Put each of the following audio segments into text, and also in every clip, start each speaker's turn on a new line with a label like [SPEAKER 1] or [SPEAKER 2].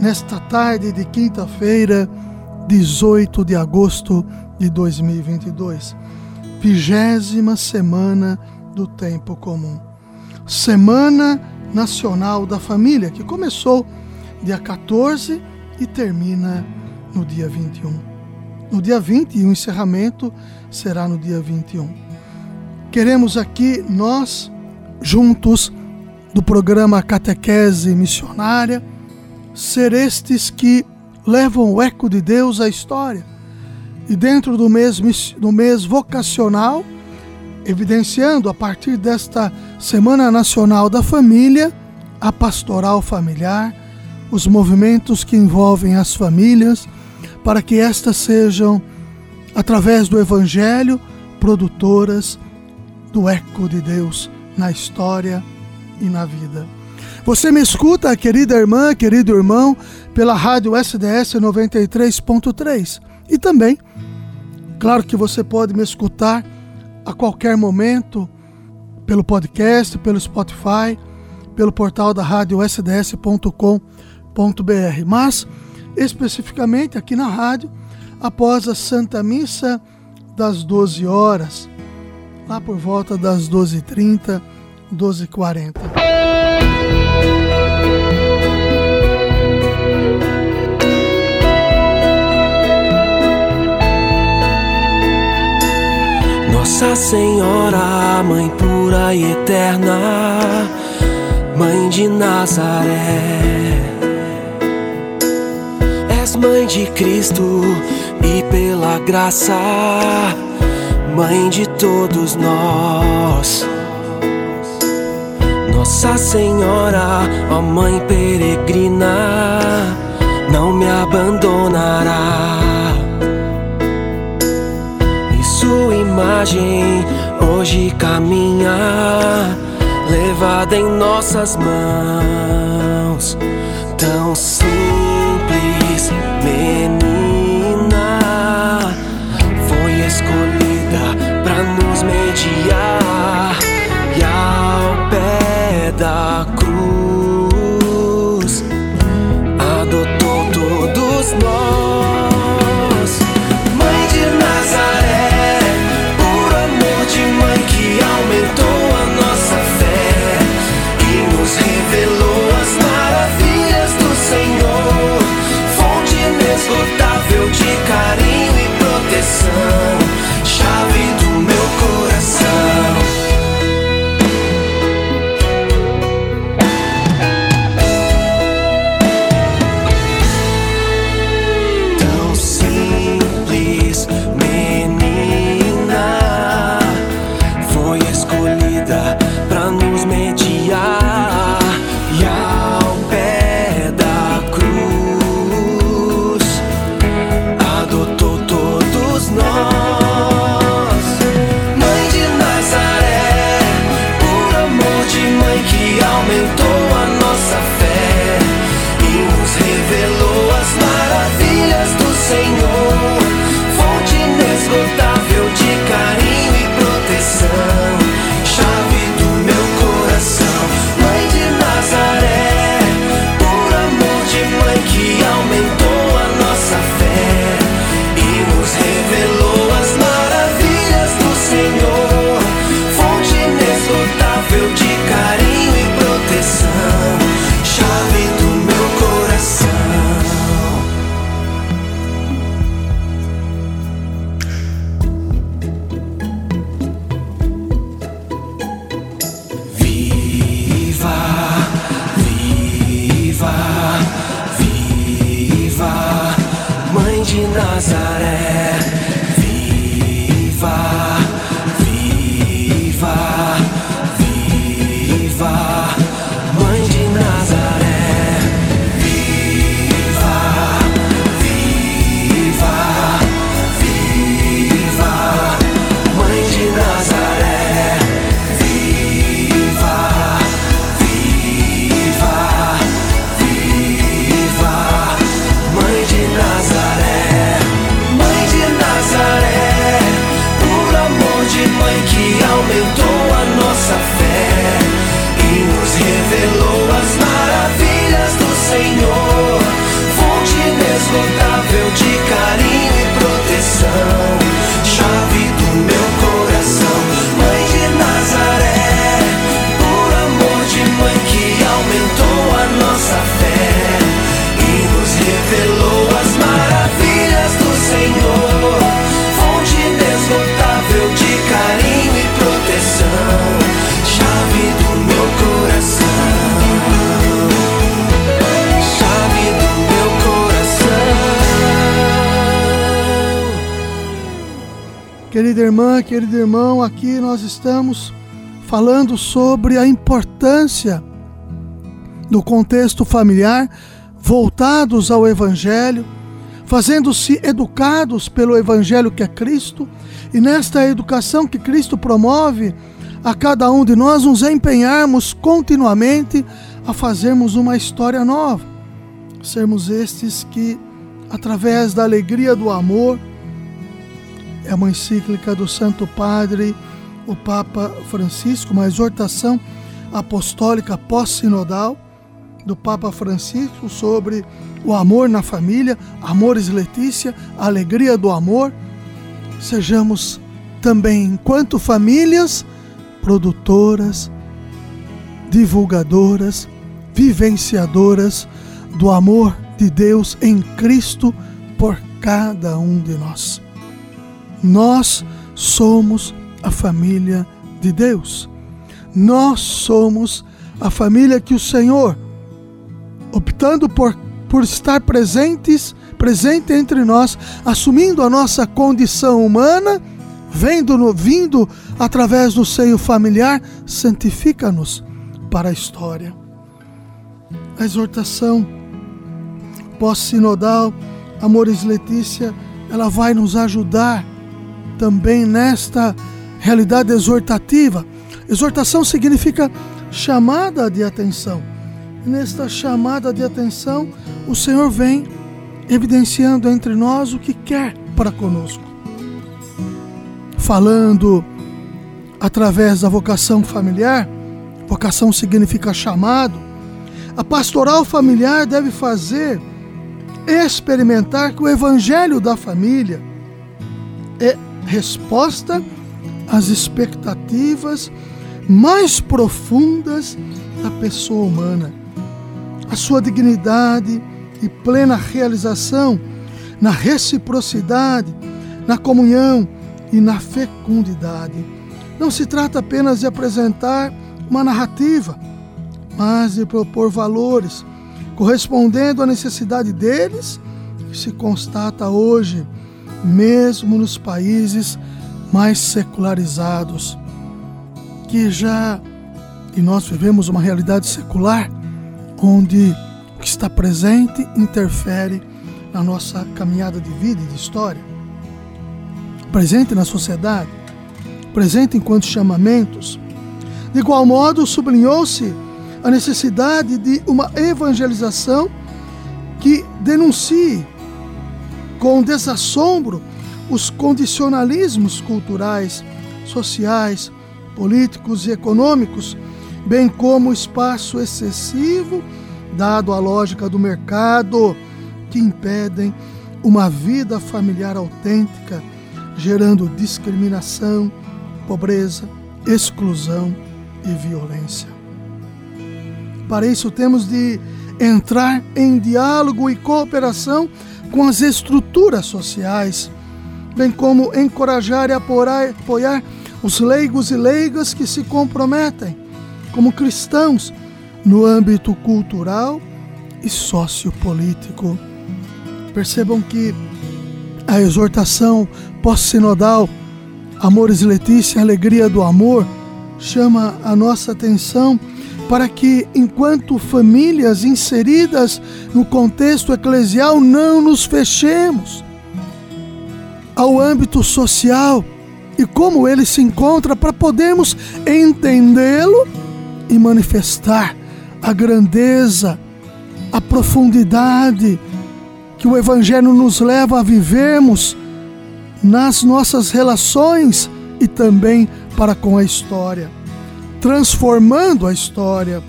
[SPEAKER 1] nesta tarde de quinta-feira, 18 de agosto de 2022, vigésima semana do tempo comum. Semana Nacional da Família, que começou dia 14 e termina no dia 21. No dia 20, e o encerramento será no dia 21. Queremos aqui, nós, juntos, do programa Catequese Missionária, ser estes que levam o eco de Deus à história. E dentro do mês, do mês vocacional, evidenciando a partir desta Semana Nacional da Família, a pastoral familiar, os movimentos que envolvem as famílias, para que estas sejam, através do Evangelho, produtoras do eco de Deus na história e na vida. Você me escuta, querida irmã, querido irmão, pela rádio SDS 93.3. E também, claro que você pode me escutar a qualquer momento pelo podcast, pelo Spotify, pelo portal da rádio sds.com.br. Mas, especificamente aqui na rádio, após a Santa Missa das 12 horas, lá por volta das 12h30, 12h40.
[SPEAKER 2] Nossa Senhora, Mãe pura e eterna, Mãe de Nazaré. És Mãe de Cristo e pela graça, Mãe de todos nós. Nossa Senhora, ó Mãe peregrina, não me abandonará. Imagem hoje caminha, levada em nossas mãos, tão simples,
[SPEAKER 1] Querida irmã, querido irmão, aqui nós estamos falando sobre a importância do contexto familiar, voltados ao Evangelho, fazendo-se educados pelo Evangelho que é Cristo, e nesta educação que Cristo promove, a cada um de nós nos empenharmos continuamente a fazermos uma história nova, sermos estes que, através da alegria do amor, é uma encíclica do Santo Padre o Papa Francisco, uma exortação apostólica pós-sinodal do Papa Francisco sobre o amor na família, Amores Letícia, alegria do amor. Sejamos também, enquanto famílias, produtoras, divulgadoras, vivenciadoras do amor de Deus em Cristo por cada um de nós. Nós somos a família de Deus. Nós somos a família que o Senhor, optando por, por estar presentes, presente entre nós, assumindo a nossa condição humana, vendo vindo através do seio familiar, santifica-nos para a história. A exortação pós-sinodal, Amores Letícia, ela vai nos ajudar também nesta realidade exortativa. Exortação significa chamada de atenção. E nesta chamada de atenção, o Senhor vem evidenciando entre nós o que quer para conosco. Falando através da vocação familiar, vocação significa chamado, a pastoral familiar deve fazer experimentar que o evangelho da família resposta as expectativas mais profundas da pessoa humana. A sua dignidade e plena realização na reciprocidade, na comunhão e na fecundidade. Não se trata apenas de apresentar uma narrativa, mas de propor valores correspondendo à necessidade deles, que se constata hoje, mesmo nos países mais secularizados, que já e nós vivemos uma realidade secular onde o que está presente interfere na nossa caminhada de vida e de história. Presente na sociedade, presente enquanto chamamentos. De igual modo, sublinhou-se a necessidade de uma evangelização que denuncie com desassombro os condicionalismos culturais, sociais, políticos e econômicos, bem como o espaço excessivo dado à lógica do mercado que impedem uma vida familiar autêntica, gerando discriminação, pobreza, exclusão e violência. Para isso, temos de entrar em diálogo e cooperação com as estruturas sociais bem como encorajar e apoiar os leigos e leigas que se comprometem como cristãos no âmbito cultural e sociopolítico. Percebam que a exortação pós-sinodal Amores Letícia, Alegria do Amor, chama a nossa atenção para que, enquanto famílias inseridas no contexto eclesial, não nos fechemos ao âmbito social e como ele se encontra para podermos entendê-lo e manifestar a grandeza, a profundidade que o Evangelho nos leva a vivermos nas nossas relações e também para com a história, transformando a história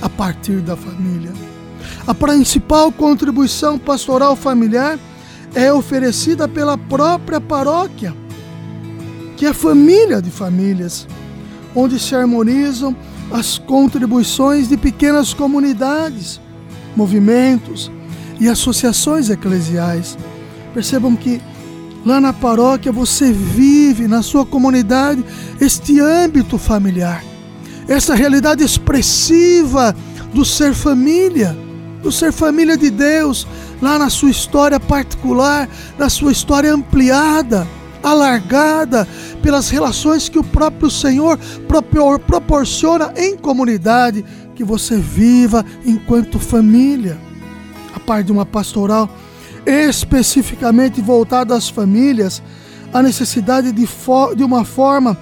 [SPEAKER 1] a partir da família. A principal contribuição pastoral familiar é oferecida pela própria paróquia, que é família de famílias, onde se harmonizam as contribuições de pequenas comunidades, movimentos e associações eclesiais. Percebam que lá na paróquia você vive na sua comunidade este âmbito familiar, essa realidade expressiva do ser família, do ser família de Deus, lá na sua história particular, na sua história ampliada, alargada pelas relações que o próprio Senhor proporciona em comunidade, que você viva enquanto família. A parte de uma pastoral especificamente voltada às famílias, a necessidade de, de uma forma,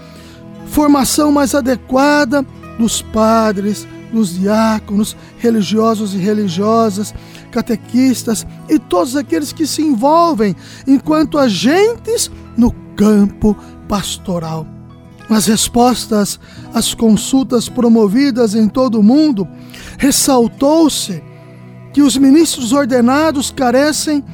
[SPEAKER 1] formação mais adequada dos padres, dos diáconos, religiosos e religiosas, catequistas e todos aqueles que se envolvem enquanto agentes no campo pastoral. Nas respostas às consultas promovidas em todo o mundo, ressaltou-se que os ministros ordenados carecem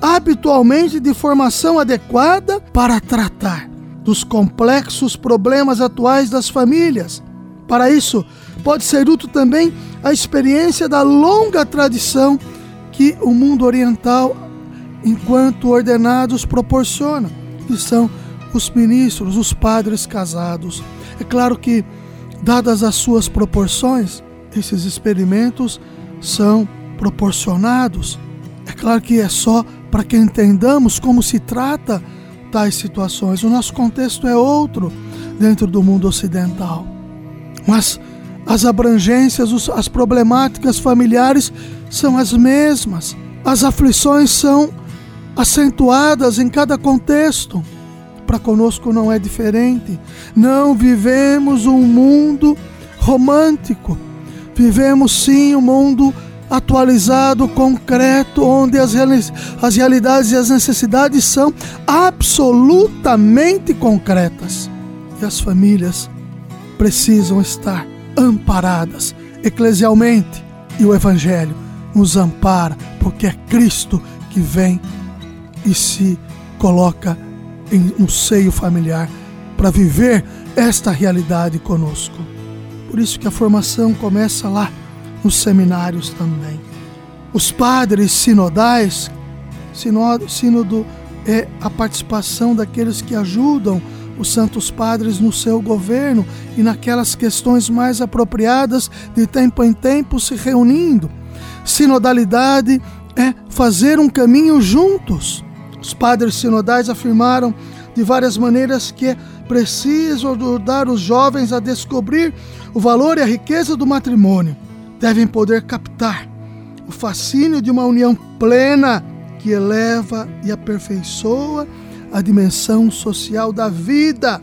[SPEAKER 1] habitualmente de formação adequada para tratar dos complexos problemas atuais das famílias. Para isso, pode ser útil também a experiência da longa tradição que o mundo oriental, enquanto ordenados, proporciona, que são os ministros, os padres casados. É claro que, dadas as suas proporções, esses experimentos são proporcionados. É claro que é só para que entendamos como se trata tais situações. O nosso contexto é outro dentro do mundo ocidental. Mas as abrangências, as problemáticas familiares são as mesmas. As aflições são acentuadas em cada contexto. Para conosco não é diferente. Não vivemos um mundo romântico. Vivemos sim um mundo atualizado, concreto, onde as, as realidades e as necessidades são absolutamente concretas. E as famílias precisam estar amparadas eclesialmente. E o Evangelho nos ampara, porque é Cristo que vem e se coloca em, no seio familiar para viver esta realidade conosco. Por isso que a formação começa lá nos seminários também. Os padres sinodais, sínodo, sínodo é a participação daqueles que ajudam os santos padres no seu governo e naquelas questões mais apropriadas, de tempo em tempo se reunindo. Sinodalidade é fazer um caminho juntos. Os padres sinodais afirmaram de várias maneiras que é preciso ajudar os jovens a descobrir o valor e a riqueza do matrimônio devem poder captar o fascínio de uma união plena que eleva e aperfeiçoa a dimensão social da vida,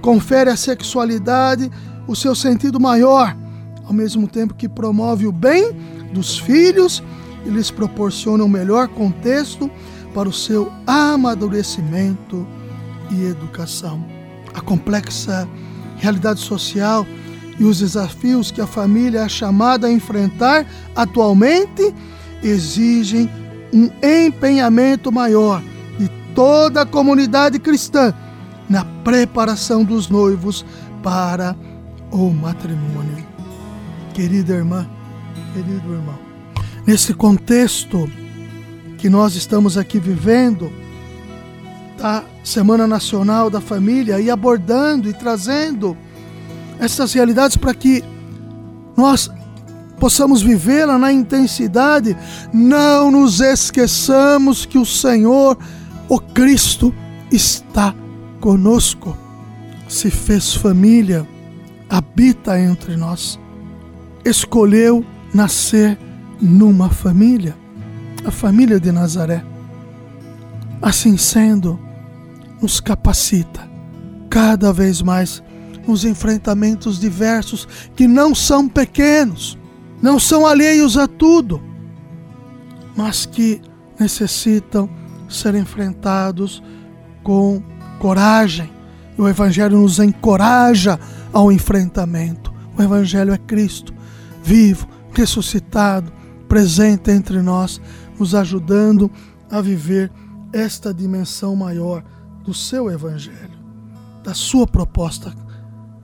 [SPEAKER 1] confere à sexualidade o seu sentido maior, ao mesmo tempo que promove o bem dos filhos e lhes proporciona um melhor contexto para o seu amadurecimento e educação. A complexa realidade social e os desafios que a família é chamada a enfrentar atualmente exigem um empenhamento maior de toda a comunidade cristã na preparação dos noivos para o matrimônio. Querida irmã, querido irmão, nesse contexto que nós estamos aqui vivendo, da Semana Nacional da Família e abordando e trazendo essas realidades para que nós possamos vivê-la na intensidade, não nos esqueçamos que o Senhor, o Cristo, está conosco, se fez família, habita entre nós, escolheu nascer numa família, a família de Nazaré. Assim sendo, nos capacita cada vez mais nos enfrentamentos diversos que não são pequenos, não são alheios a tudo, mas que necessitam ser enfrentados com coragem. O Evangelho nos encoraja ao enfrentamento. O Evangelho é Cristo, vivo, ressuscitado, presente entre nós, nos ajudando a viver esta dimensão maior do seu Evangelho, da sua proposta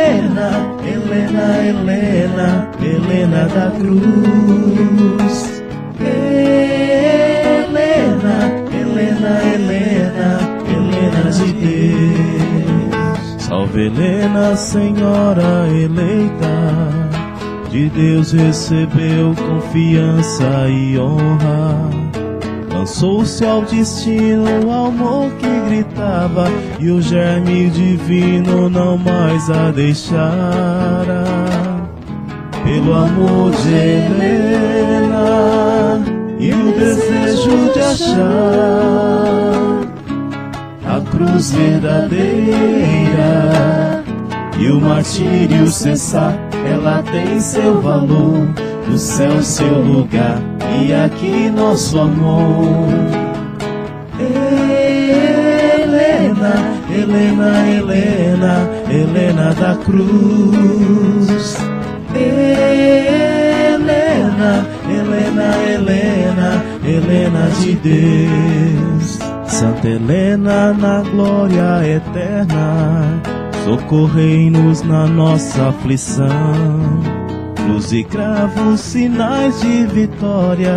[SPEAKER 3] Helena, Helena, Helena, Helena da Cruz. Helena, Helena, Helena, Helena de Deus. Salve Helena, Senhora eleita. De Deus recebeu confiança e honra. Lançou-se ao destino, o amor que gritava, e o germe divino não mais a deixara. Pelo amor de Helena e o desejo de achar a cruz verdadeira e o martírio cessar, ela tem seu valor, no céu seu lugar e aqui nosso amor. Helena, Helena, Helena, Helena da cruz. Helena, Helena, Helena, Helena de Deus. Santa Helena na glória eterna, socorrei-nos na nossa aflição. Cruz e cravos, sinais de vitória,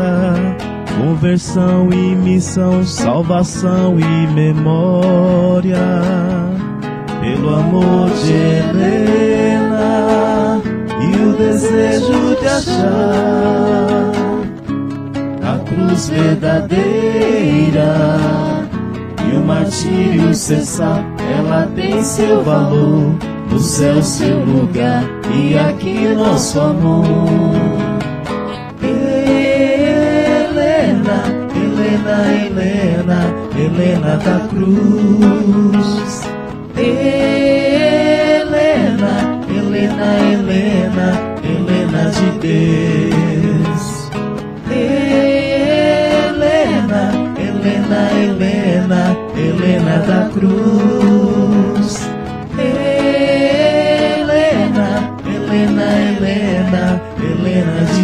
[SPEAKER 3] conversão e missão, salvação e memória. Pelo amor de Helena e o desejo de achar. A cruz verdadeira e o martírio cessar, ela tem seu valor, no céu seu lugar e aqui nosso amor. Helena, Helena, Helena, Helena da cruz. Helena, Helena, Helena, Helena de Deus. Helena, Helena, Helena, Helena da cruz.